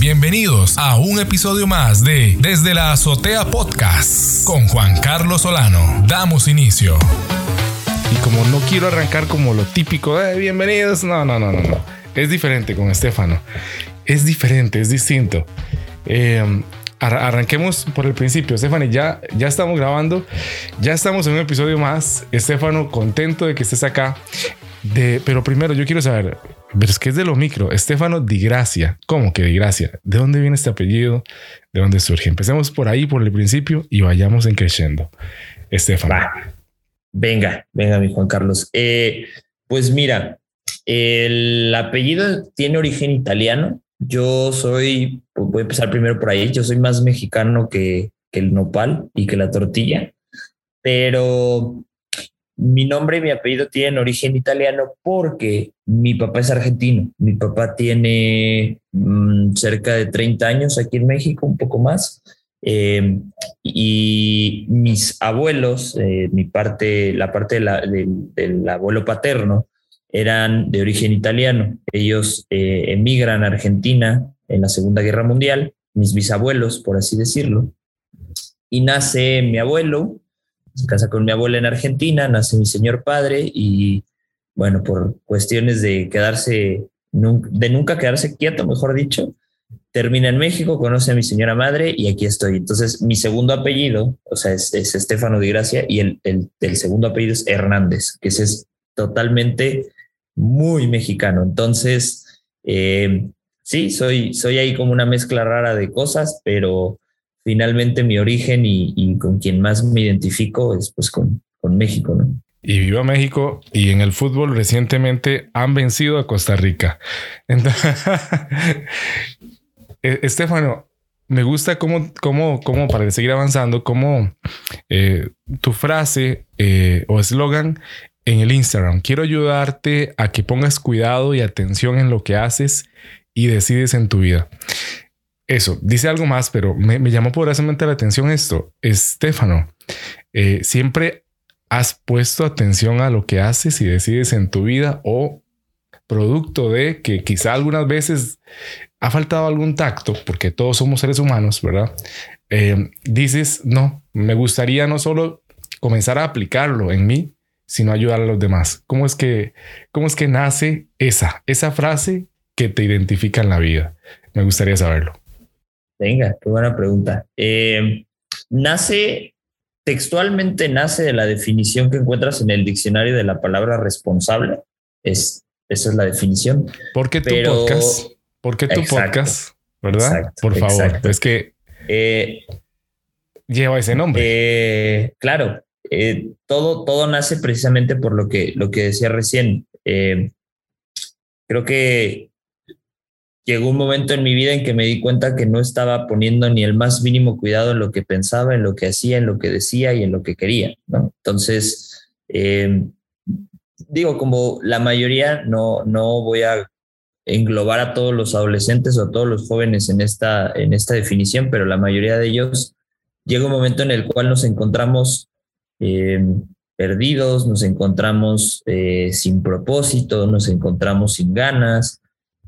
Bienvenidos a un episodio más de Desde la Azotea Podcast con Juan Carlos Solano. Damos inicio. Y como no quiero arrancar como lo típico de bienvenidos, no, no, no, no, no. Es diferente con Estefano. Es diferente, es distinto. Eh, arranquemos por el principio. Estefano, ya, ya estamos grabando. Ya estamos en un episodio más. Estefano, contento de que estés acá. De, pero primero yo quiero saber, pero es que es de lo micro, Estefano Di Gracia. ¿Cómo que Di Gracia? ¿De dónde viene este apellido? ¿De dónde surge? Empecemos por ahí, por el principio y vayamos en creciendo. Estefano. Venga, venga, mi Juan Carlos. Eh, pues mira, el apellido tiene origen italiano. Yo soy, voy a empezar primero por ahí, yo soy más mexicano que, que el nopal y que la tortilla, pero mi nombre y mi apellido tienen origen italiano porque mi papá es argentino. Mi papá tiene mm, cerca de 30 años aquí en México, un poco más. Eh, y mis abuelos, eh, mi parte, la parte del abuelo paterno, eran de origen italiano. Ellos eh, emigran a Argentina en la Segunda Guerra Mundial, mis bisabuelos, por así decirlo. Y nace mi abuelo, se casa con mi abuela en Argentina, nace mi señor padre y bueno, por cuestiones de quedarse, de nunca quedarse quieto, mejor dicho, termina en México, conoce a mi señora madre y aquí estoy. Entonces, mi segundo apellido, o sea, es, Estefano de Gracia y el, el, segundo apellido es Hernández, que ese es totalmente muy mexicano. Entonces, eh, sí, soy, soy ahí como una mezcla rara de cosas, pero finalmente mi origen y, con quien más me identifico es pues con, con México, ¿no? y viva México y en el fútbol recientemente han vencido a Costa Rica. Eh, Estefano, me gusta cómo, cómo, cómo, para seguir avanzando, cómo eh, tu frase eh, o eslogan en el Instagram. Quiero ayudarte a que pongas cuidado y atención en lo que haces y decides en tu vida. Eso, dice algo más, pero me, llamó poderosamente la atención esto. Estefano, siempre has puesto atención a lo que haces y decides en tu vida o producto de que quizá algunas veces ha faltado algún tacto, porque todos somos seres humanos, ¿verdad? Eh, dices, no, me gustaría no solo comenzar a aplicarlo en mí, sino ayudar a los demás. ¿Cómo es que, cómo es que nace esa, esa frase que te identifica en la vida? Me gustaría saberlo. Venga, qué buena pregunta. Eh, nace, textualmente nace de la definición que encuentras en el diccionario de la palabra responsable. Es, esa es la definición. ¿Por qué tu podcast? ¿Por qué tu podcast? ¿Verdad? Por favor. Es que eh, lleva ese nombre. Eh, claro, eh, todo, todo nace precisamente por lo que, lo que decía recién. creo que llegó un momento en mi vida en que me di cuenta que no estaba poniendo ni el más mínimo cuidado en lo que pensaba, en lo que hacía, en lo que decía y en lo que quería. Entonces, digo, como la mayoría, no, no voy a englobar a todos los adolescentes o a todos los jóvenes en esta, en esta definición, pero la mayoría de ellos llega un momento en el cual nos encontramos em, perdidos, nos encontramos eh, sin propósito, nos encontramos sin ganas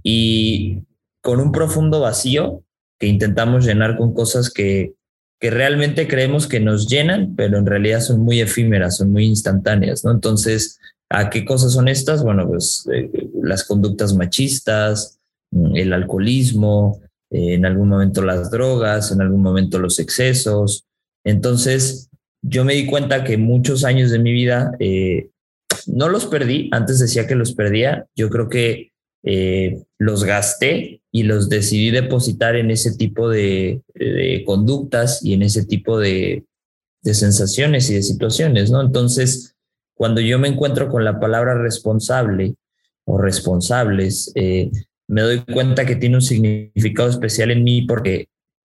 y con un profundo vacío que intentamos llenar con cosas que, que realmente creemos que nos llenan, pero en realidad son muy efímeras, son muy instantáneas, ¿no? Entonces, ¿A qué cosas son estas? Bueno, pues eh, las conductas machistas, mm, el alcoholismo, eh, en algún momento las drogas, en algún momento los excesos. Entonces, yo me di cuenta que muchos años de mi vida eh, no los perdí, antes decía que los perdía, yo creo que los gasté y los decidí depositar en ese tipo de, conductas y en ese tipo de, sensaciones y de situaciones, ¿no? Entonces, cuando yo me encuentro con la palabra responsable o responsables, eh, me doy cuenta que tiene un significado especial en mí porque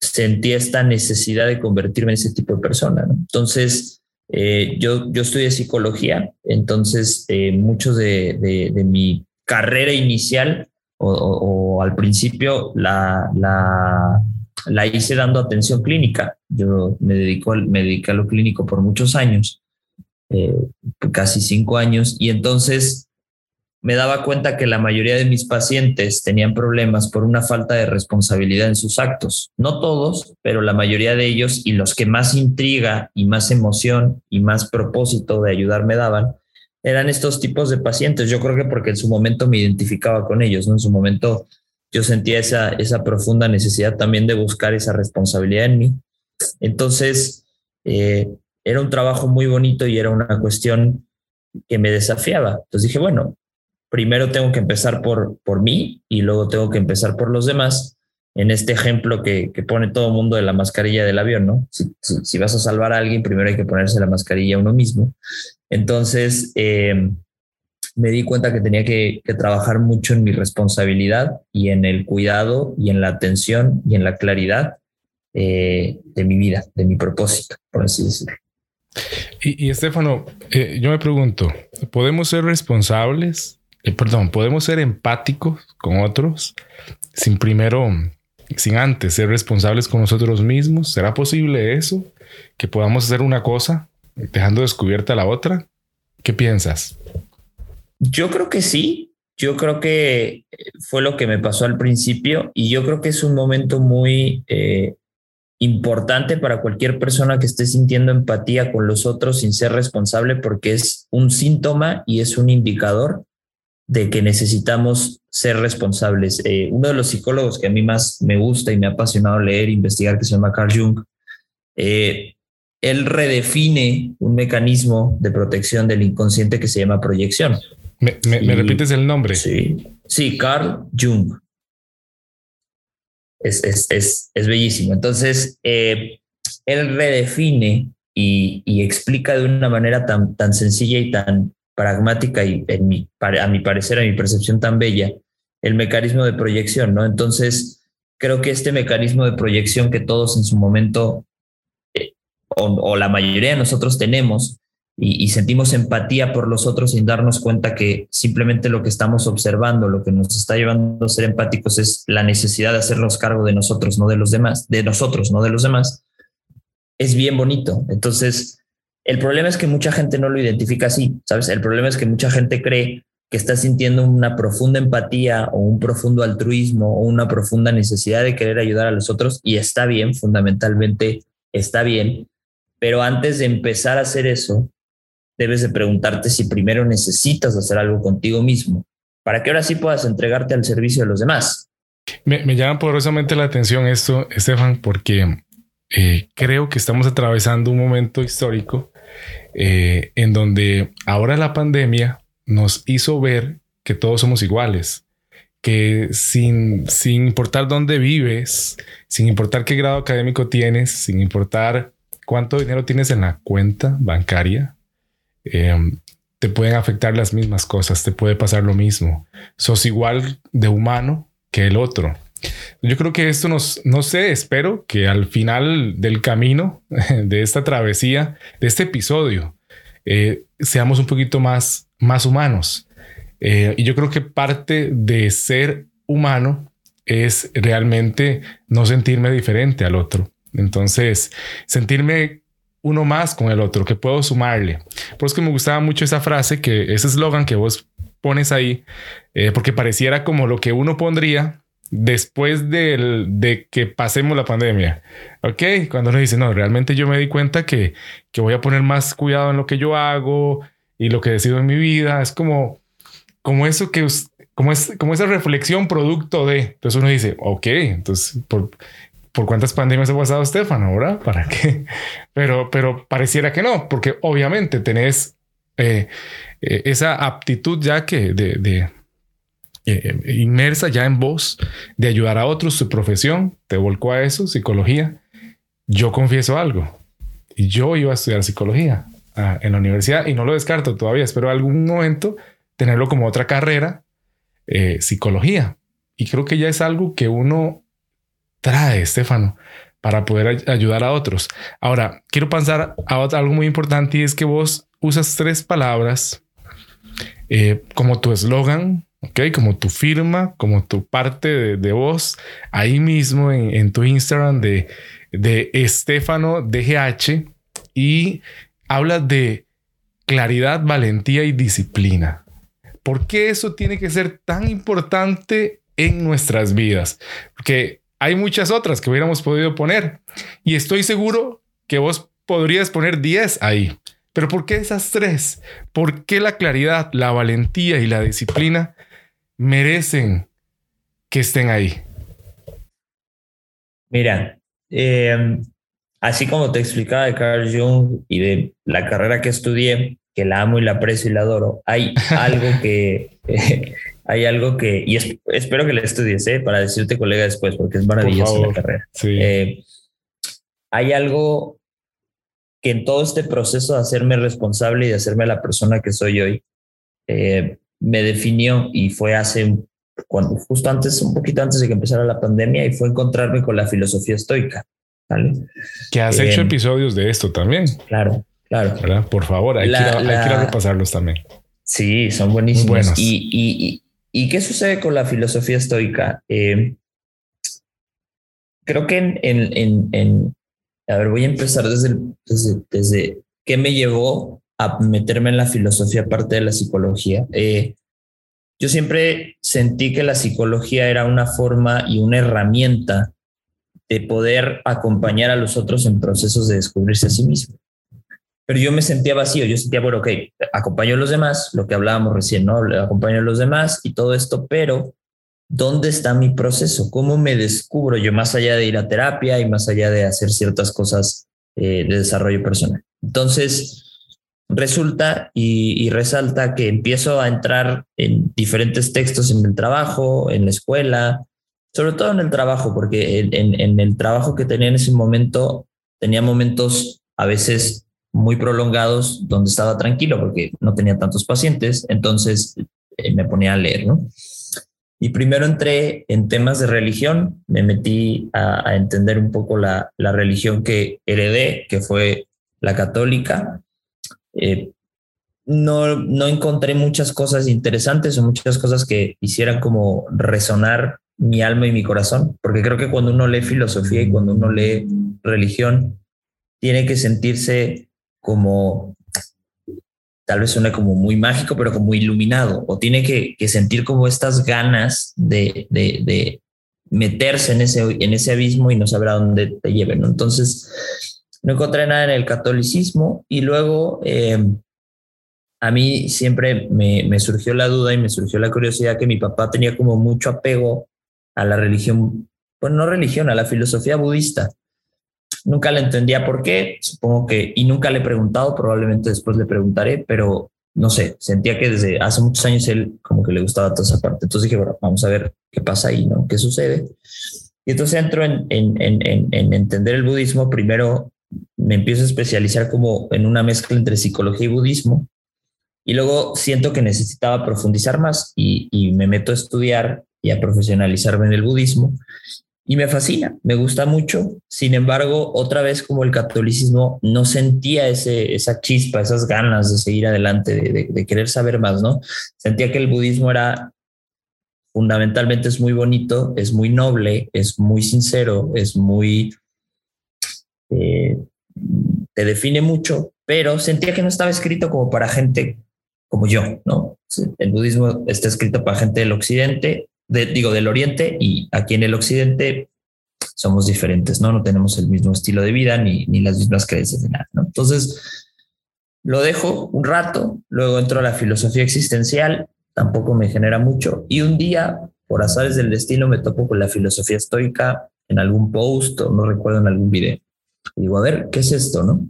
sentí esta necesidad de convertirme en ese tipo de persona. Entonces, eh, yo, yo estudié psicología, entonces eh, mucho de, de, mi carrera inicial o, al principio la, la, la, hice dando atención clínica. Yo me, dedico, me dediqué a lo clínico por muchos años eh, casi cinco años, y entonces me daba cuenta que la mayoría de mis pacientes tenían problemas por una falta de responsabilidad en sus actos. No todos, pero la mayoría de ellos y los que más intriga y más emoción y más propósito de ayudar me daban eran estos tipos de pacientes. Yo creo que porque en su momento me identificaba con ellos, ¿no? En su momento yo sentía esa, esa profunda necesidad también de buscar esa responsabilidad en mí. Entonces, eh, era un trabajo muy bonito y era una cuestión que me desafiaba. Entonces dije, bueno, primero tengo que empezar por, por mí y luego tengo que empezar por los demás. En este ejemplo que, pone todo el mundo de la mascarilla del avión, ¿no? Si, vas a salvar a alguien, primero hay que ponerse la mascarilla uno mismo. Entonces, em, me di cuenta que tenía que, trabajar mucho en mi responsabilidad y en el cuidado y en la atención y en la claridad eh, de mi vida, de mi propósito, por así decirlo. Y, Estefano, eh, yo me pregunto, ¿podemos ser responsables eh, perdón, podemos ser empáticos con otros sin primero, sin antes ser responsables con nosotros mismos. ¿Será posible eso? Que podamos hacer una cosa dejando descubierta la otra. ¿Qué piensas? Yo creo que sí. Yo creo que fue lo que me pasó al principio y yo creo que es un momento muy eh, importante para cualquier persona que esté sintiendo empatía con los otros sin ser responsable porque es un síntoma y es un indicador de que necesitamos ser responsables. Eh, uno de los psicólogos que a mí más me gusta y me ha apasionado leer e investigar, que se llama Carl Jung, eh, él redefine un mecanismo de protección del inconsciente que se llama proyección. ¿Me, repites el nombre? Sí, sí Carl Jung. Es, es, bellísimo. Entonces, eh, él redefine y, y, explica de una manera tan, tan sencilla y tan, pragmática y en mi, a mi parecer, a mi percepción tan bella, el mecanismo de proyección, ¿no? Entonces, creo que este mecanismo de proyección que todos en su momento, eh, o, la mayoría de nosotros tenemos, y, sentimos empatía por los otros sin darnos cuenta que simplemente lo que estamos observando, lo que nos está llevando a ser empáticos es la necesidad de hacernos cargo de nosotros, no de los demás, de nosotros, no de los demás, es bien bonito. Entonces, el problema es que mucha gente no lo identifica así, ¿sabes? El problema es que mucha gente cree que está sintiendo una profunda empatía o un profundo altruismo o una profunda necesidad de querer ayudar a los otros y está bien, fundamentalmente está bien, pero antes de empezar a hacer eso, debes de preguntarte si primero necesitas hacer algo contigo mismo, para que ahora sí puedas entregarte al servicio de los demás. Me, llama poderosamente la atención esto, Estefan, porque eh, creo que estamos atravesando un momento histórico eh, en donde ahora la pandemia nos hizo ver que todos somos iguales, que sin, sin importar dónde vives, sin importar qué grado académico tienes, sin importar cuánto dinero tienes en la cuenta bancaria, em, te pueden afectar las mismas cosas, te puede pasar lo mismo. Sos igual de humano que el otro. Yo creo que esto nos, no sé, espero que al final del camino de esta travesía, de este episodio, eh, seamos un poquito más, más humanos. Eh, y yo creo que parte de ser humano es realmente no sentirme diferente al otro. Entonces, sentirme uno más con el otro, que puedo sumarle. Por eso que me gustaba mucho esa frase, que ese eslogan que vos pones ahí, eh, porque pareciera como lo que uno pondría después de que pasemos la pandemia. Ok, cuando uno dice, no, realmente yo me di cuenta que, que voy a poner más cuidado en lo que yo hago y lo que decido en mi vida. Es como, como eso que, como, es, como esa reflexión producto de. Entonces uno dice, ok, entonces, ¿por, por cuántas pandemias ha pasado Estefan ahora? ¿Para qué? Pero, pero pareciera que no, porque obviamente tenés eh, eh, esa aptitud ya que de eh, inmersa ya en vos de ayudar a otros, su profesión, te volcó a eso, psicología. Yo confieso algo, yo iba a estudiar psicología ah, en la universidad y no lo descarto todavía, espero algún momento tenerlo como otra carrera, eh, psicología. Y creo que ya es algo que uno trae, Estefano, para poder ayudar a otros. Ahora, quiero pasar a algo muy importante y es que vos usas tres palabras eh, como tu eslogan ¿ok? Como tu firma, como tu parte de, voz, ahí mismo en, tu Instagram de, de Estefano DGH y hablas de claridad, valentía y disciplina. ¿Por qué eso tiene que ser tan importante en nuestras vidas? Porque hay muchas otras que hubiéramos podido poner y estoy seguro que vos podrías poner 10 ahí. Pero ¿por qué esas tres? ¿Por qué la claridad, la valentía y la disciplina merecen que estén ahí? Mira, eh, así como te explicaba de Carl Jung y de la carrera que estudié, que la amo y la aprecio y la adoro, hay algo que, hay algo que, y espero que la estudies, ¿eh? para decirte colega después, porque es maravillosa la carrera. Eh, hay algo que en todo este proceso de hacerme responsable y de hacerme la persona que soy hoy, eh, me definió y fue hace cuando justo antes, un poquito antes de que empezara la pandemia, y fue encontrarme con la filosofía estoica. ¿vale? Que has hecho em, episodios de esto también. Claro, claro. Por favor, hay, que, repasarlos también. Sí, son buenísimos. Y, y, qué sucede con la filosofía estoica? Em, creo que en, en, en, a ver, voy a empezar desde, desde, desde qué me llevó a meterme en la filosofía parte de la psicología. Eh, yo siempre sentí que la psicología era una forma y una herramienta de poder acompañar a los otros en procesos de descubrirse a sí mismo. Pero yo me sentía vacío, yo sentía, bueno, ok, acompaño a los demás, lo que hablábamos recién, ¿no? Acompaño a los demás y todo esto, pero ¿dónde está mi proceso? ¿Cómo me descubro yo más allá de ir a terapia y más allá de hacer ciertas cosas eh, de desarrollo personal? Entonces, resulta y, resalta que empiezo a entrar en diferentes textos en el trabajo, en la escuela, sobre todo en el trabajo, porque en, el trabajo que tenía en ese momento tenía momentos a veces muy prolongados donde estaba tranquilo porque no tenía tantos pacientes, entonces eh, me ponía a leer, ¿no? Y primero entré en temas de religión, me metí a, entender un poco la, la religión que heredé, que fue la católica, eh, no, no encontré muchas cosas interesantes o muchas cosas que hicieran como resonar mi alma y mi corazón, porque creo que cuando uno lee filosofía y cuando uno lee religión, tiene que sentirse como, tal vez suene como muy mágico, pero como iluminado, o tiene que, sentir como estas ganas de, de, meterse en ese, en ese abismo y no saber a dónde te lleven. Entonces, no encontré nada en el catolicismo y luego eh, a mí siempre me, surgió la duda y me surgió la curiosidad que mi papá tenía como mucho apego a la religión, pues no religión, a la filosofía budista. Nunca le entendía por qué, supongo que, y nunca le he preguntado, probablemente después le preguntaré, pero no sé, sentía que desde hace muchos años él como que le gustaba toda esa parte. Entonces dije, bueno, vamos a ver qué pasa ahí, ¿no? ¿Qué sucede? Y entonces entro en, en, en, en entender el budismo primero me empiezo a especializar como en una mezcla entre psicología y budismo. Y luego siento que necesitaba profundizar más y, me meto a estudiar y a profesionalizarme en el budismo. Y me fascina, me gusta mucho. Sin embargo, otra vez como el catolicismo, no sentía ese, esa chispa, esas ganas de seguir adelante, de, de querer saber más, ¿no? Sentía que el budismo era fundamentalmente es muy bonito, es muy noble, es muy sincero, es muy eh, te define mucho, pero sentía que no estaba escrito como para gente como yo, ¿no? El budismo está escrito para gente del occidente, digo, del oriente, y aquí en el occidente somos diferentes, ¿no? No tenemos el mismo estilo de vida ni, ni las mismas creencias de nada, ¿no? Entonces, lo dejo un rato, luego entro a la filosofía existencial, tampoco me genera mucho, y un día, por azares del destino, me topo con la filosofía estoica en algún post o no recuerdo en algún video. Y digo, a ver, ¿qué es esto? ¿no?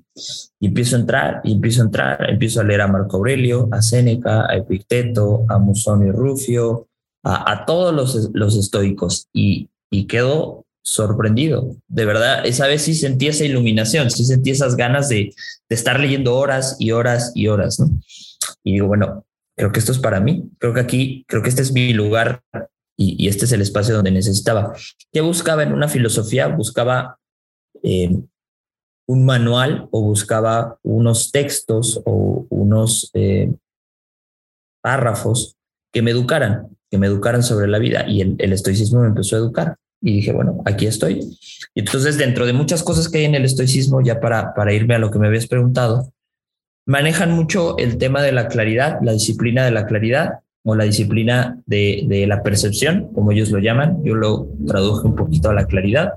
Y empiezo a entrar, y empiezo a entrar, empiezo a leer a Marco Aurelio, a Séneca, a Epicteto, a Musonio Rufio, a, a todos los, los estoicos, y, y quedo sorprendido. De verdad, esa vez sí sentí esa iluminación, sí sentí esas ganas de, de estar leyendo horas y horas y horas, ¿no? Y digo, bueno, creo que esto es para mí, creo que aquí, creo que este es mi lugar y, y este es el espacio donde necesitaba. ¿Qué buscaba en una filosofía? Buscaba eh, un manual o buscaba unos textos o unos eh, párrafos que me educaran, que me educaran sobre la vida. Y el, estoicismo me empezó a educar. Y dije, bueno, aquí estoy. Y entonces, dentro de muchas cosas que hay en el estoicismo, ya para, para irme a lo que me habías preguntado, manejan mucho el tema de la claridad, la disciplina de la claridad o la disciplina de, la percepción, como ellos lo llaman. Yo lo traduje un poquito a la claridad.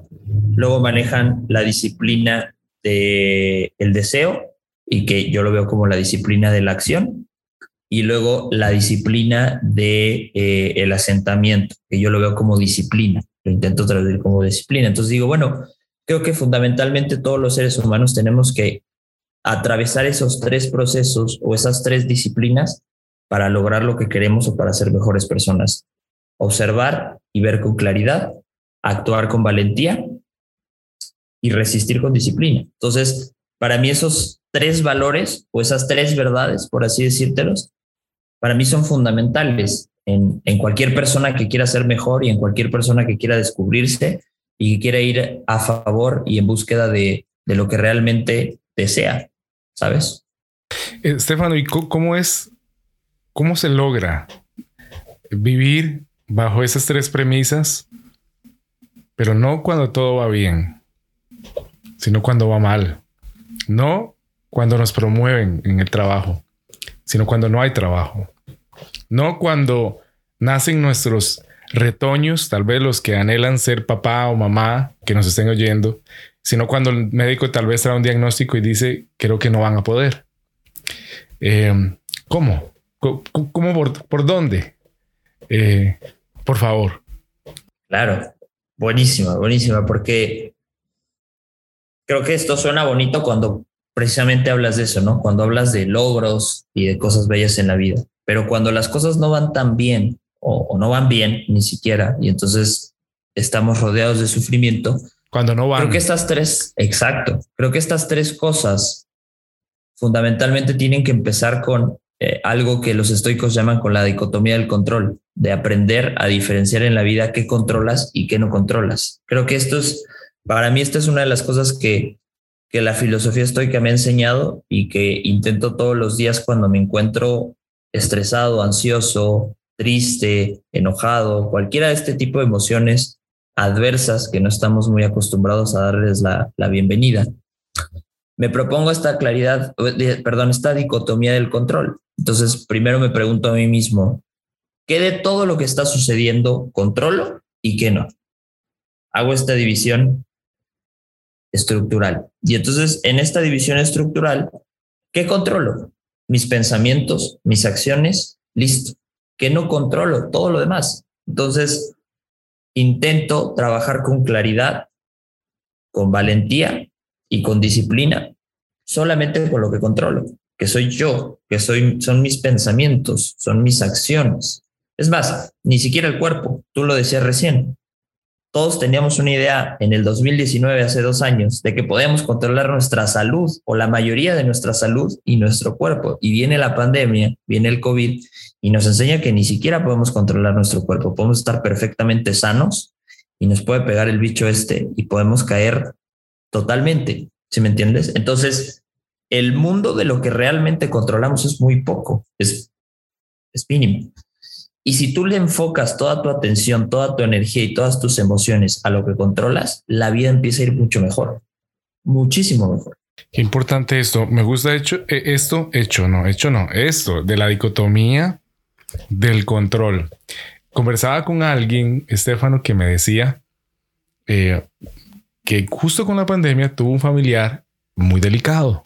Luego manejan la disciplina del el deseo y que yo lo veo como la disciplina de la acción. Y luego la disciplina de eh, el asentamiento, que yo lo veo como disciplina. Lo intento traducir como disciplina. Entonces digo, bueno, creo que fundamentalmente todos los seres humanos tenemos que atravesar esos tres procesos o esas tres disciplinas para lograr lo que queremos o para ser mejores personas. Observar y ver con claridad, actuar con valentía y resistir con disciplina. Entonces, para mí esos tres valores o esas tres verdades, por así decírtelos, para mí son fundamentales en, en cualquier persona que quiera ser mejor y en cualquier persona que quiera descubrirse y que quiera ir a favor y en búsqueda de, de lo que realmente desea, ¿sabes? Estefano, ¿y cómo es ¿Cómo se logra vivir bajo esas tres premisas, pero no cuando todo va bien, sino cuando va mal? No cuando nos promueven en el trabajo, sino cuando no hay trabajo. No cuando nacen nuestros retoños, tal vez los que anhelan ser papá o mamá, que nos estén oyendo, sino cuando el médico tal vez trae un diagnóstico y dice, creo que no van a poder. Eh, ¿Cómo? ¿Cómo por, dónde? Eh, por favor. Claro, buenísima, buenísima, porque creo que esto suena bonito cuando precisamente hablas de eso, ¿no? Cuando hablas de logros y de cosas bellas en la vida, pero cuando las cosas no van tan bien o, no van bien ni siquiera, y entonces estamos rodeados de sufrimiento. Cuando no van. Creo que estas tres, exacto, creo que estas tres cosas fundamentalmente tienen que empezar con eh, algo que los estoicos llaman con la dicotomía del control, de aprender a diferenciar en la vida qué controlas y qué no controlas. Creo que esto es, para mí, esta es una de las cosas que, que la filosofía estoica me ha enseñado y que intento todos los días cuando me encuentro estresado, ansioso, triste, enojado, cualquiera de este tipo de emociones adversas que no estamos muy acostumbrados a darles la, la bienvenida. Me propongo esta claridad, perdón, esta dicotomía del control. Entonces, primero me pregunto a mí mismo, ¿qué de todo lo que está sucediendo controlo y qué no? Hago esta división estructural. Y entonces, en esta división estructural, ¿qué controlo? Mis pensamientos, mis acciones, listo. ¿Qué no controlo? Todo lo demás. Entonces, intento trabajar con claridad, con valentía y con disciplina, solamente con lo que controlo que soy yo, que soy, son mis pensamientos, son mis acciones. Es más, ni siquiera el cuerpo, tú lo decías recién. Todos teníamos una idea en el 2019, hace dos años, de que podíamos controlar nuestra salud o la mayoría de nuestra salud y nuestro cuerpo. Y viene la pandemia, viene el COVID y nos enseña que ni siquiera podemos controlar nuestro cuerpo. Podemos estar perfectamente sanos y nos puede pegar el bicho este y podemos caer totalmente. ¿Sí me entiendes? Entonces, el mundo de lo que realmente controlamos es muy poco, es, es mínimo. Y si tú le enfocas toda tu atención, toda tu energía y todas tus emociones a lo que controlas, la vida empieza a ir mucho mejor, muchísimo mejor. Qué importante esto. Me gusta hecho, e, esto, hecho, no, hecho no, esto de la dicotomía del control. Conversaba con alguien, Estefano, que me decía eh, que justo con la pandemia tuvo un familiar muy delicado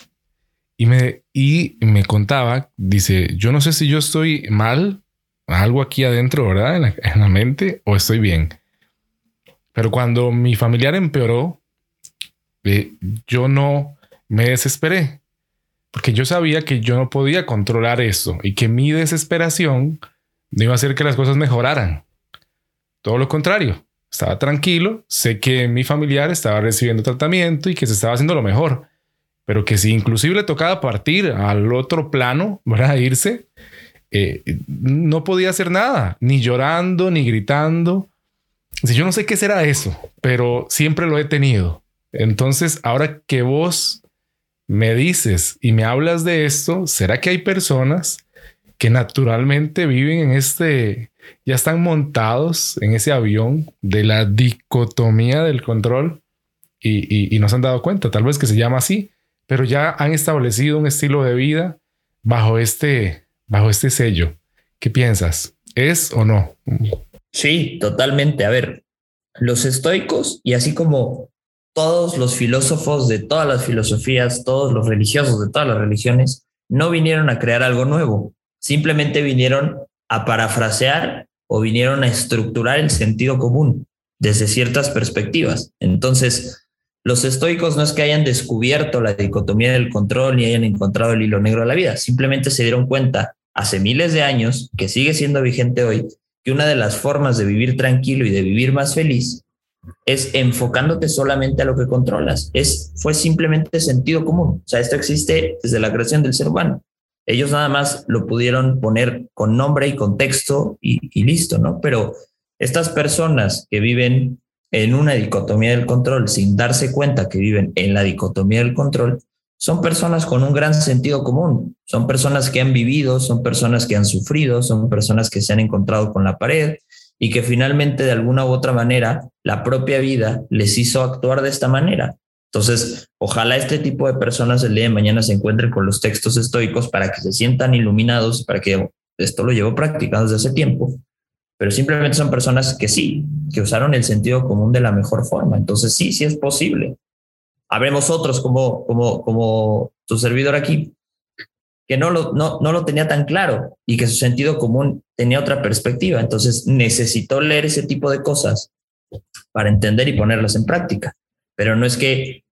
y me, y me contaba, dice, yo no sé si yo estoy mal, algo aquí adentro, ¿verdad? En la, mente, o estoy bien. Pero cuando mi familiar empeoró, eh, yo no me desesperé, porque yo sabía que yo no podía controlar eso y que mi desesperación no iba a hacer que las cosas mejoraran. Todo lo contrario, estaba tranquilo, sé que mi familiar estaba recibiendo tratamiento y que se estaba haciendo lo mejor pero que si inclusive le tocaba partir al otro plano, ¿verdad? Irse, eh, no podía hacer nada, ni llorando, ni gritando. Si yo no sé qué será eso, pero siempre lo he tenido. Entonces, ahora que vos me dices y me hablas de esto, ¿será que hay personas que naturalmente viven en este, ya están montados en ese avión de la dicotomía del control y, y no se han dado cuenta? Tal vez que se llama así, pero ya han establecido un estilo de vida bajo este, bajo este sello ¿Qué piensas? ¿Es o no? Sí, totalmente. A ver, los estoicos y así como todos los filósofos de todas las filosofías, todos los religiosos de todas las religiones, no vinieron a crear algo nuevo, simplemente vinieron a parafrasear o vinieron a estructurar el sentido común desde ciertas perspectivas. Entonces, los estoicos no es que hayan descubierto la dicotomía del control ni hayan encontrado el hilo negro de la vida, simplemente se dieron cuenta hace miles de años, que sigue siendo vigente hoy, que una de las formas de vivir tranquilo y de vivir más feliz es enfocándote solamente a lo que controlas. Es, fue simplemente sentido común. O sea, esto existe desde la creación del ser humano. Ellos nada más lo pudieron poner con nombre y contexto y, y listo, ¿no? Pero estas personas que viven en una dicotomía del control sin darse cuenta que viven en la dicotomía del control, son personas con un gran sentido común, son personas que han vivido, son personas que han sufrido, son personas que se han encontrado con la pared y que finalmente de alguna u otra manera la propia vida les hizo actuar de esta manera. Entonces, ojalá este tipo de personas el día mañana se encuentren con los textos estoicos para que se sientan iluminados, para que esto lo llevo practicando desde hace tiempo, pero simplemente son personas que sí, que usaron el sentido común de la mejor forma. Entonces, sí, sí es posible. Habremos otros como, como, como tu servidor aquí, que no lo, no, no lo tenía tan claro y que su sentido común tenía otra perspectiva. Entonces necesitó leer ese tipo de cosas para entender y ponerlas en práctica. Pero no es que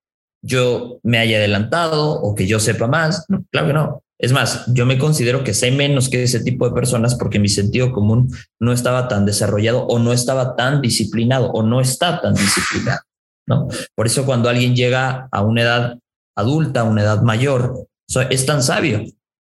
yo me haya adelantado o que yo sepa más. claro que no. Es más, yo me considero que sé menos que ese tipo de personas porque mi sentido común no estaba tan desarrollado o no estaba tan disciplinado o no está tan disciplinado, ¿no? Por eso cuando alguien llega a una edad adulta, a una edad mayor, es tan sabio,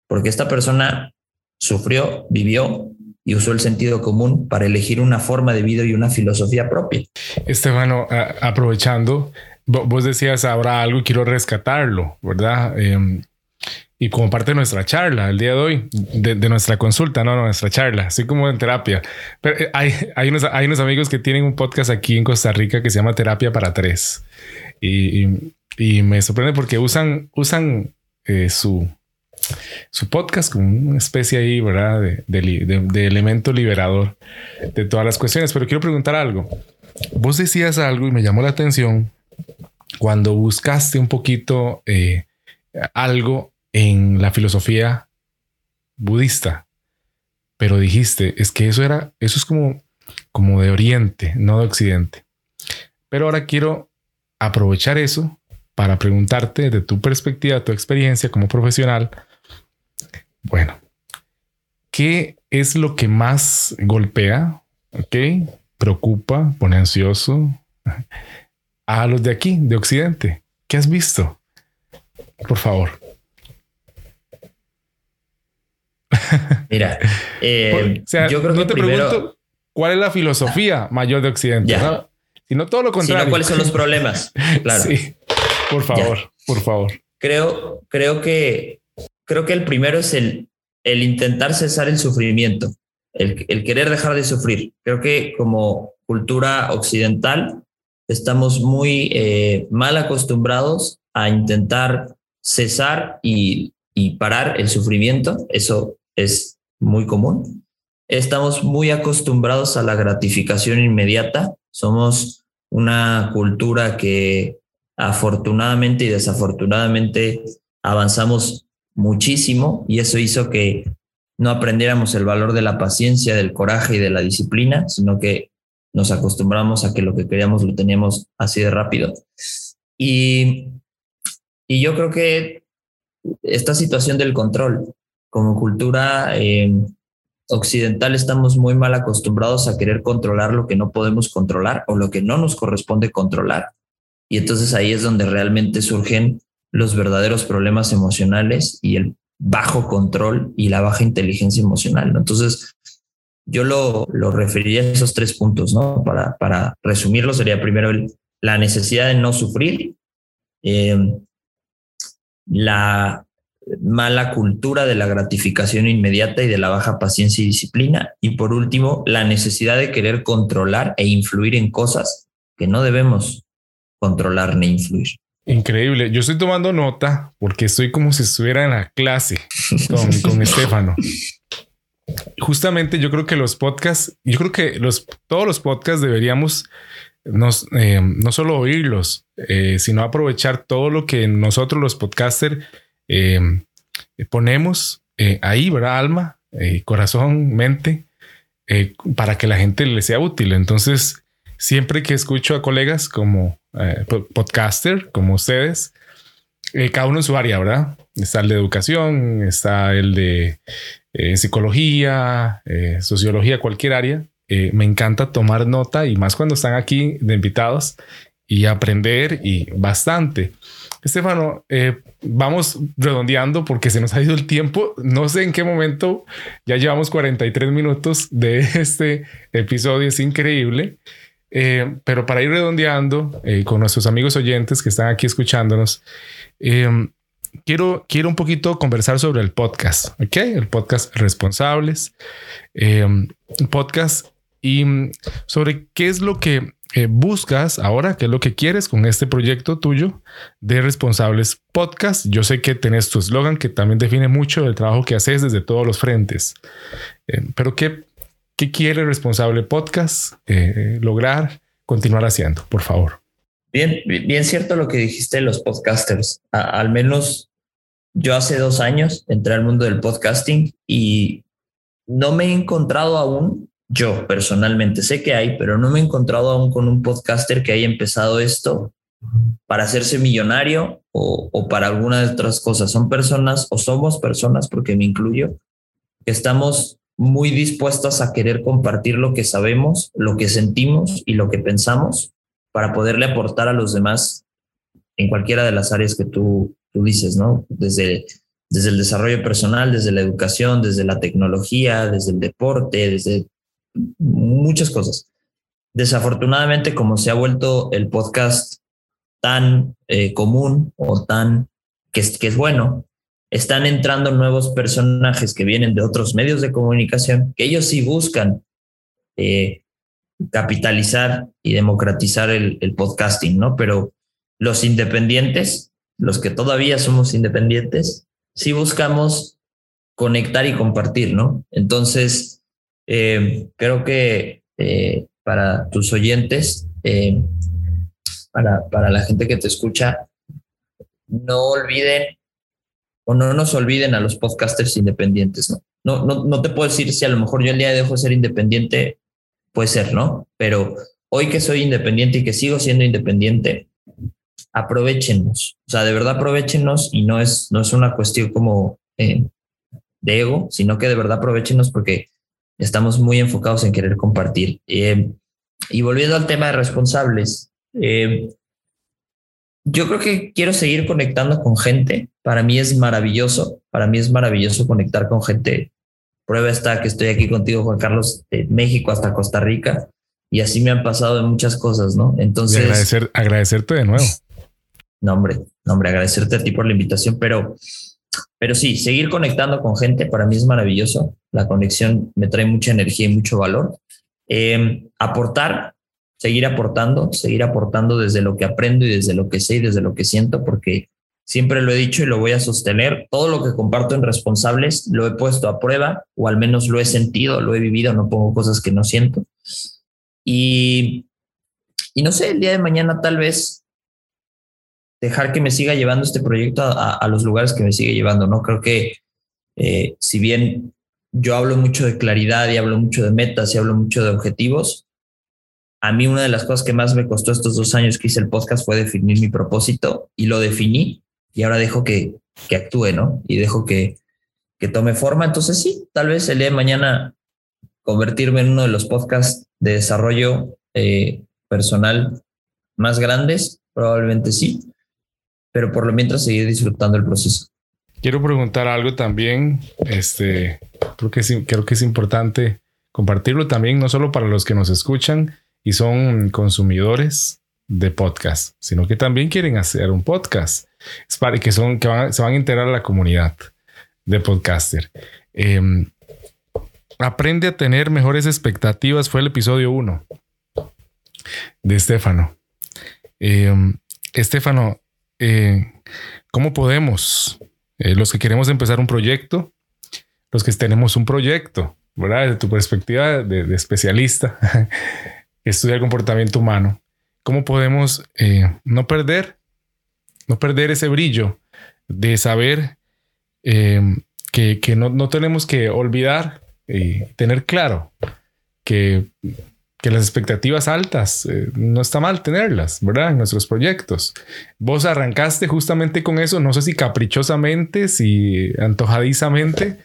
porque esta persona sufrió, vivió y usó el sentido común para elegir una forma de vida y una filosofía propia. Estefano, aprovechando, vos decías ahora algo quiero rescatarlo, ¿verdad? Em, y como parte de nuestra charla el día de hoy, de, nuestra consulta, no, nuestra charla, así como en terapia. Pero eh, hay, hay, unos, hay unos amigos que tienen un podcast aquí en Costa Rica que se llama Terapia para Tres. Y, y, me sorprende porque usan, usan eh, su, su podcast como una especie ahí, ¿verdad? De, de, de, elemento liberador de todas las cuestiones. Pero quiero preguntar algo. Vos decías algo y me llamó la atención cuando buscaste un poquito eh, algo en la filosofía budista, pero dijiste, es que eso era, eso es como, como de Oriente, no de Occidente. Pero ahora quiero aprovechar eso para preguntarte de tu perspectiva, tu experiencia como profesional. Bueno, ¿qué es lo que más golpea? ¿Ok? Preocupa, pone ansioso a los de aquí, de Occidente. ¿Qué has visto? Por favor. Mira, eh, yo creo que te pregunto cuál es la filosofía mayor de Occidente, Si no todo lo contrario. Sino cuáles son los problemas. Claro. Sí. Por favor, por favor. Creo, creo que creo que el primero es el, el intentar cesar el sufrimiento, el, el querer dejar de sufrir. Creo que como cultura occidental estamos muy eh, mal acostumbrados a intentar cesar y, y parar el sufrimiento. Eso es muy común. Estamos muy acostumbrados a la gratificación inmediata. Somos una cultura que afortunadamente y desafortunadamente avanzamos muchísimo y eso hizo que no aprendiéramos el valor de la paciencia, del coraje y de la disciplina, sino que nos acostumbramos a que lo que queríamos lo teníamos así de rápido. Y, y yo creo que esta situación del control, como cultura eh, occidental estamos muy mal acostumbrados a querer controlar lo que no podemos controlar o lo que no nos corresponde controlar. Y entonces ahí es donde realmente surgen los verdaderos problemas emocionales y el bajo control y la baja inteligencia emocional. Entonces, yo lo, lo referiría a esos tres puntos, ¿no? Para, para resumirlo, sería primero la necesidad de no sufrir, eh, la mala cultura de la gratificación inmediata y de la baja paciencia y disciplina. Y por último, la necesidad de querer controlar e influir en cosas que no debemos controlar ni influir. Increíble. Yo estoy tomando nota porque estoy como si estuviera en la clase con, con Estefano. justamente yo creo que los podcasts, yo creo que los, todos los podcasts deberíamos nos, eh, no solo oírlos, eh, sino aprovechar todo lo que nosotros los podcasters eh, ponemos ahí, ¿verdad? Alma, corazón, mente, para que la gente le sea útil. Entonces, siempre que escucho a colegas como podcaster, como ustedes, cada uno en su área, ¿verdad? Está el de educación, está el de psicología, sociología, cualquier área. Eh, me encanta tomar nota y más cuando están aquí de invitados y aprender y bastante. Estefano, eh, vamos redondeando porque se nos ha ido el tiempo. No sé en qué momento ya llevamos 43 minutos de este episodio. Es increíble. Eh, pero para ir redondeando con nuestros amigos oyentes que están aquí escuchándonos, quiero, quiero un poquito conversar sobre el podcast, ¿ok? El podcast Responsables. podcast y mm, sobre qué es lo que eh, buscas ahora, qué es lo que quieres con este proyecto tuyo de Responsables Podcast. Yo sé que tenés tu eslogan que también define mucho el trabajo que haces desde todos los frentes. Eh, pero ¿qué, ¿qué quiere Responsable Podcast eh, lograr continuar haciendo? Por favor. Bien, bien cierto lo que dijiste los podcasters. al menos yo hace dos años entré al mundo del podcasting y no me he encontrado aún yo personalmente sé que hay, pero no me he encontrado aún con un podcaster que haya empezado esto para hacerse millonario o, para alguna de otras cosas. Son personas o somos personas, porque me incluyo, que estamos muy dispuestas a querer compartir lo que sabemos, lo que sentimos y lo que pensamos para poderle aportar a los demás en cualquiera de las áreas que tú, tú dices, ¿no? Desde, desde el desarrollo personal, desde la educación, desde la tecnología, desde el deporte, desde muchas cosas. Desafortunadamente, como se ha vuelto el podcast tan eh, común o tan que es, que es bueno, están entrando nuevos personajes que vienen de otros medios de comunicación, que ellos sí buscan eh, capitalizar y democratizar el, el, podcasting, ¿no? Pero los independientes, los que todavía somos independientes, sí buscamos conectar y compartir, ¿no? Entonces, eh, creo que eh, para tus oyentes, eh, para, para la gente que te escucha, no olviden o no nos olviden a los podcasters independientes, ¿no? No, no, no te puedo decir si a lo mejor yo el día dejo de ser independiente, puede ser, ¿no? Pero hoy que soy independiente y que sigo siendo independiente, aprovechenos. O sea, de verdad aprovechenos y no es, no es una cuestión como de ego, sino que de verdad aprovechenos porque estamos muy enfocados en querer compartir. Eh, y volviendo al tema de responsables, eh, yo creo que quiero seguir conectando con gente. Para mí es maravilloso, para mí es maravilloso conectar con gente. Prueba está que estoy aquí contigo, Juan Carlos, de México hasta Costa Rica, y así me han pasado muchas cosas, ¿no? Entonces... agradecer, agradecerte de nuevo. No, hombre, no, hombre, agradecerte a ti por la invitación, pero pero sí, seguir conectando con gente para mí es maravilloso. La conexión me trae mucha energía y mucho valor. Em, aportar, seguir aportando, seguir aportando desde lo que aprendo y desde lo que sé y desde lo que siento, porque siempre lo he dicho y lo voy a sostener. Todo lo que comparto en responsables lo he puesto a prueba o al menos lo he sentido, lo he vivido, no pongo cosas que no siento. Y, y no sé, el día de mañana tal vez dejar que me siga llevando este proyecto a, los lugares que me sigue llevando, ¿no? Creo que eh, si bien yo hablo mucho de claridad y hablo mucho de metas y hablo mucho de objetivos, a mí una de las cosas que más me costó estos dos años que hice el podcast fue definir mi propósito y lo definí y ahora dejo que, que actúe, ¿no? Y dejo que, que tome forma. Entonces sí, tal vez el día de mañana convertirme en uno de los podcasts de desarrollo eh, personal más grandes, probablemente sí pero por lo mientras seguir disfrutando el proceso. Quiero preguntar algo también, este, creo que, es, creo que es importante compartirlo también, no solo para los que nos escuchan y son consumidores de podcast, sino que también quieren hacer un podcast. Es para que son que se van a integrar a la comunidad de podcaster. Em, aprende a tener mejores expectativas. Fue el episodio 1 de Estefano. Eh, Estefano, eh, ¿cómo podemos, eh, los que queremos empezar un proyecto, los que tenemos un proyecto, ¿verdad? Desde tu perspectiva de, especialista que estudia el comportamiento humano, ¿cómo podemos eh, no perder, no perder ese brillo de saber que, que no, no, tenemos que olvidar y tener claro que, que las expectativas altas eh, no está mal tenerlas, ¿verdad? En nuestros proyectos. Vos arrancaste justamente con eso, no sé si caprichosamente, si antojadizamente,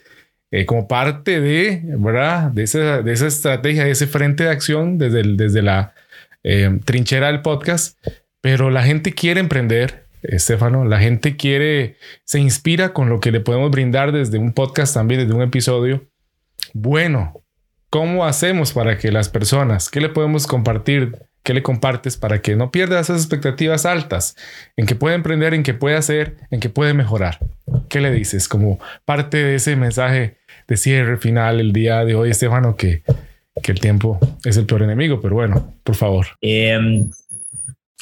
eh, como parte de, ¿verdad? De esa, de esa estrategia, de ese frente de acción desde, desde la eh, trinchera del podcast. Pero la gente quiere emprender, Estefano, la gente quiere, se inspira con lo que le podemos brindar desde un podcast también, desde un episodio bueno, ¿cómo hacemos para que las personas, qué le podemos compartir, qué le compartes para que no pierda esas expectativas altas en que puede emprender, en que puede hacer, en que puede mejorar? ¿Qué le dices como parte de ese mensaje de cierre final el día de hoy, Estefano, que, que el tiempo es el peor enemigo, pero bueno, por favor. Em,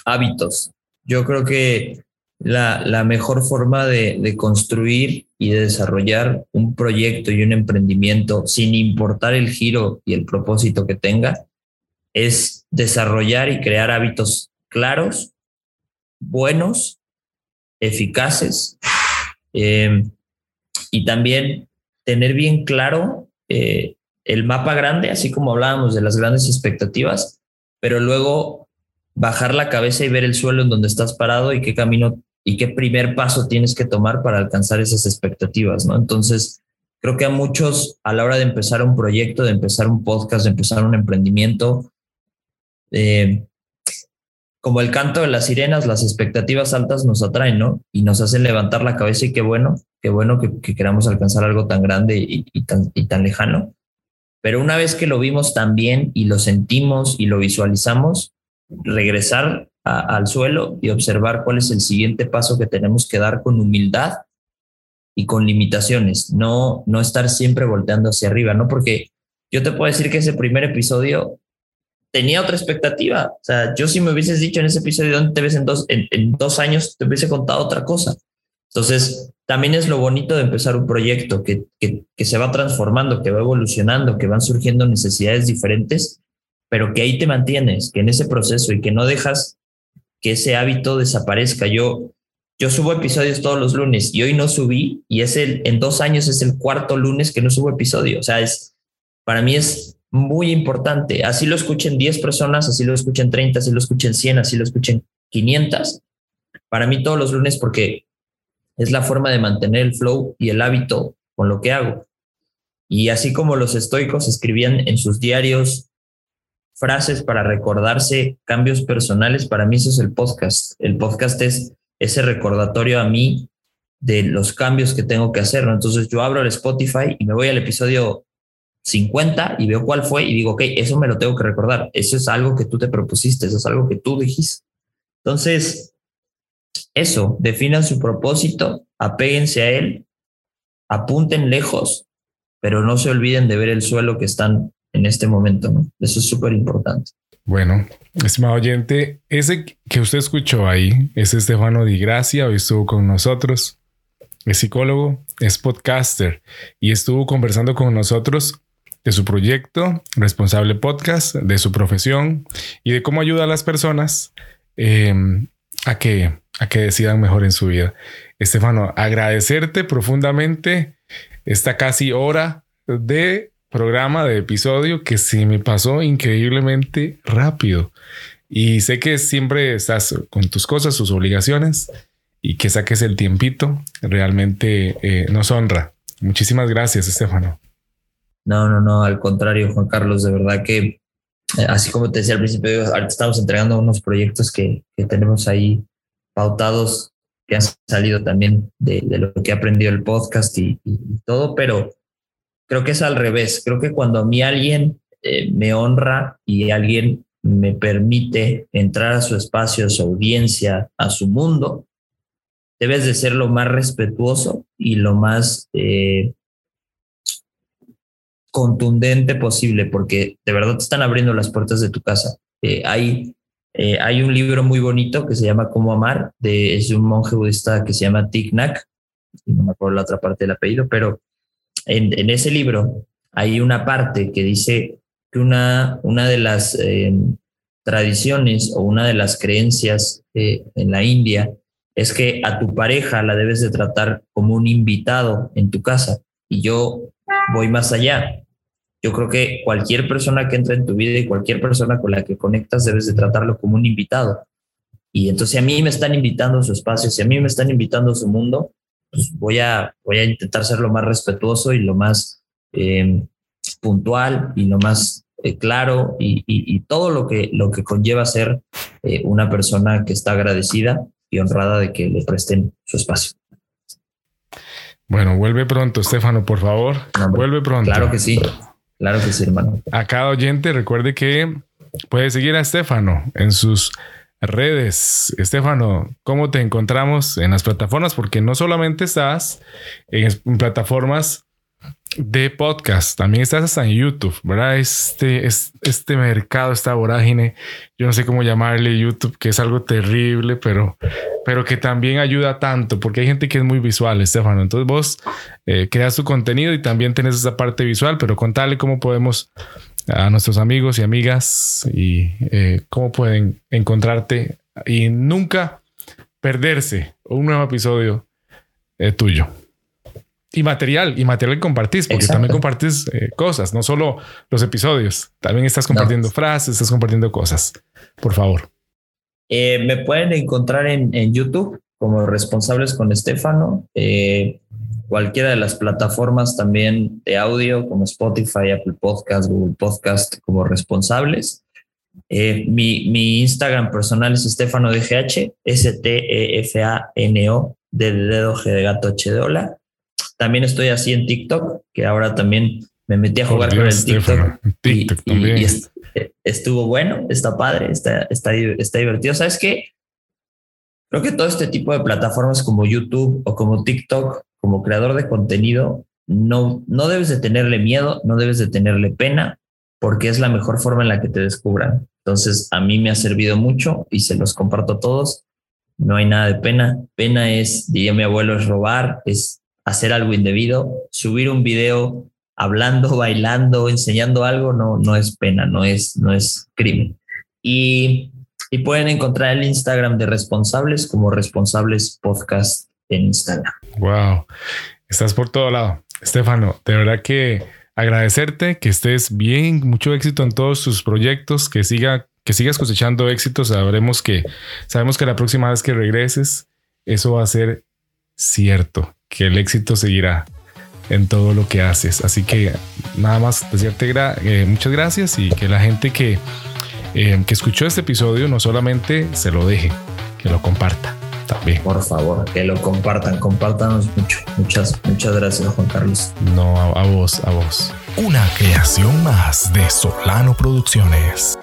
hábitos. Yo creo que la, mejor forma de, construir y de desarrollar un proyecto y un emprendimiento sin importar el giro y el propósito que tenga es desarrollar y crear hábitos claros, buenos, eficaces em, y también tener bien claro eh, el mapa grande, así como hablábamos de las grandes expectativas, pero luego bajar la cabeza y ver el suelo en donde estás parado y qué camino y qué primer paso tienes que tomar para alcanzar esas expectativas, ¿no? Entonces, creo que a muchos a la hora de empezar un proyecto, de empezar un podcast, de empezar un emprendimiento, eh, como el canto de las sirenas, las expectativas altas nos atraen, ¿no? Y nos hacen levantar la cabeza y qué bueno, qué bueno que, queramos alcanzar algo tan grande y, tan, y tan lejano. Pero una vez que lo vimos tan bien y lo sentimos y lo visualizamos, regresar al suelo y observar cuál es el siguiente paso que tenemos que dar con humildad y con limitaciones, no, no estar siempre volteando hacia arriba, ¿no? Porque yo te puedo decir que ese primer episodio tenía otra expectativa. O sea, yo si me hubieses dicho en ese episodio dónde te ves en dos, en, dos años, te hubiese contado otra cosa. Entonces, también es lo bonito de empezar un proyecto que, que, que se va transformando, que va evolucionando, que van surgiendo necesidades diferentes, pero que ahí te mantienes, que en ese proceso y que no dejas que ese hábito desaparezca. Yo, yo subo episodios todos los lunes y hoy no subí y es el, en dos años es el cuarto lunes que no subo episodio. O sea, es, para mí es muy importante. Así lo escuchen 10 personas, así lo escuchen 30, así lo escuchen 100, así lo escuchen 500. Para mí todos los lunes porque es la forma de mantener el flow y el hábito con lo que hago. Y así como los estoicos escribían en sus diarios frases para recordarse cambios personales, para mí eso es el podcast. El podcast es ese recordatorio a mí de los cambios que tengo que hacer. Entonces yo abro el Spotify y me voy al episodio 50 y veo cuál fue y digo, ok, eso me lo tengo que recordar. Eso es algo que tú te propusiste, eso es algo que tú dijiste. Entonces, eso, definan su propósito, apéguense a él, apunten lejos, pero no se olviden de ver el suelo que están en este momento, ¿no? Eso es súper importante. Bueno, estimado oyente, ese que usted escuchó ahí es Estefano Di Gracia, hoy estuvo con nosotros, es psicólogo, es podcaster y estuvo conversando con nosotros de su proyecto, responsable podcast, de su profesión y de cómo ayuda a las personas em, a, que, a que decidan mejor en su vida. Estefano, agradecerte profundamente esta casi hora de programa de episodio que se me pasó increíblemente rápido. Y sé que siempre estás con tus cosas, tus obligaciones y que saques el tiempito realmente eh, nos honra. Muchísimas gracias, Estefano. No, no, no, al contrario, Juan Carlos, de verdad que, eh, así como te decía al principio, ahorita estamos entregando unos proyectos que, que tenemos ahí pautados, que han salido también de, lo que he aprendido el podcast y todo, pero Creo que es al revés. Creo que cuando a mí alguien eh, me honra y alguien me permite entrar a su espacio, a su audiencia, a su mundo, debes de ser lo más respetuoso y lo más eh, contundente posible, porque de verdad te están abriendo las puertas de tu casa. Eh, hay, hay un libro muy bonito que se llama Cómo Amar, de, es un monje budista que se llama Thich Nhat, no me acuerdo la otra parte del apellido, pero en, ese libro hay una parte que dice que una, una de las em, tradiciones o una de las creencias eh, en la India es que a tu pareja la debes de tratar como un invitado en tu casa. Y yo voy más allá. Yo creo que cualquier persona que entra en tu vida y cualquier persona con la que conectas debes de tratarlo como un invitado. Y entonces si a mí me están invitando a su espacio, si a mí me están invitando a su mundo, pues voy a, voy a intentar ser lo más respetuoso y lo más eh, puntual y lo más eh, claro y, todo lo que, lo que conlleva ser eh, una persona que está agradecida y honrada de que le presten su espacio. Bueno, vuelve pronto, Estefano, por favor. vuelve pronto. Claro que sí. Claro que sí, hermano. A cada oyente, recuerde que puede seguir a Estefano en sus redes. Estefano, ¿cómo te encontramos en las plataformas? Porque no solamente estás en, plataformas de podcast, también estás hasta en YouTube, ¿verdad? Este, este mercado, esta vorágine, yo no sé cómo llamarle YouTube, que es algo terrible, pero, pero que también ayuda tanto, porque hay gente que es muy visual, Estefano. Entonces vos eh, creas tu contenido y también tenés esa parte visual, pero contale cómo podemos a nuestros amigos y amigas y eh, cómo pueden encontrarte y nunca perderse un nuevo episodio eh, tuyo. Y material, y material que compartís, porque también compartís eh, cosas, no solo los episodios, también estás compartiendo frases, estás compartiendo cosas. Por favor. me pueden encontrar en, en, YouTube como responsables con Estefano cualquiera de las plataformas también de audio como Spotify, Apple Podcast, Google Podcast como responsables. Eh, mi, mi, Instagram personal es Estefano DGH, S-T-E-F-A-N-O, de dedo G de gato H de hola. También estoy así en TikTok, que ahora también me metí a jugar con el TikTok. TikTok y, estuvo bueno, está padre, está, está, está divertido. ¿Sabes qué? Creo que todo este tipo de plataformas como YouTube o como TikTok como creador de contenido, no, no debes de tenerle miedo, no debes de tenerle pena, porque es la mejor forma en la que te descubran. Entonces, a mí me ha servido mucho y se los comparto a todos. No hay nada de pena. Pena es, diría mi abuelo, es robar, es hacer algo indebido. Subir un video hablando, bailando, enseñando algo, no, no es pena, no es, no es crimen. Y, y pueden encontrar el Instagram de responsables como responsables podcast en Instagram. Wow, estás por todo lado. Estefano, de verdad que agradecerte, que estés bien, mucho éxito en todos tus proyectos, que siga, que sigas cosechando éxitos. Sabremos que, sabemos que la próxima vez que regreses, eso va a ser cierto, que el éxito seguirá en todo lo que haces. Así que nada más decirte eh, muchas gracias y que la gente que, eh, que escuchó este episodio no solamente se lo deje, que lo comparta. Por favor, que lo compartan, compártanos mucho. Muchas, muchas gracias, Juan Carlos. No, a, a vos, a vos. Una creación más de Solano Producciones.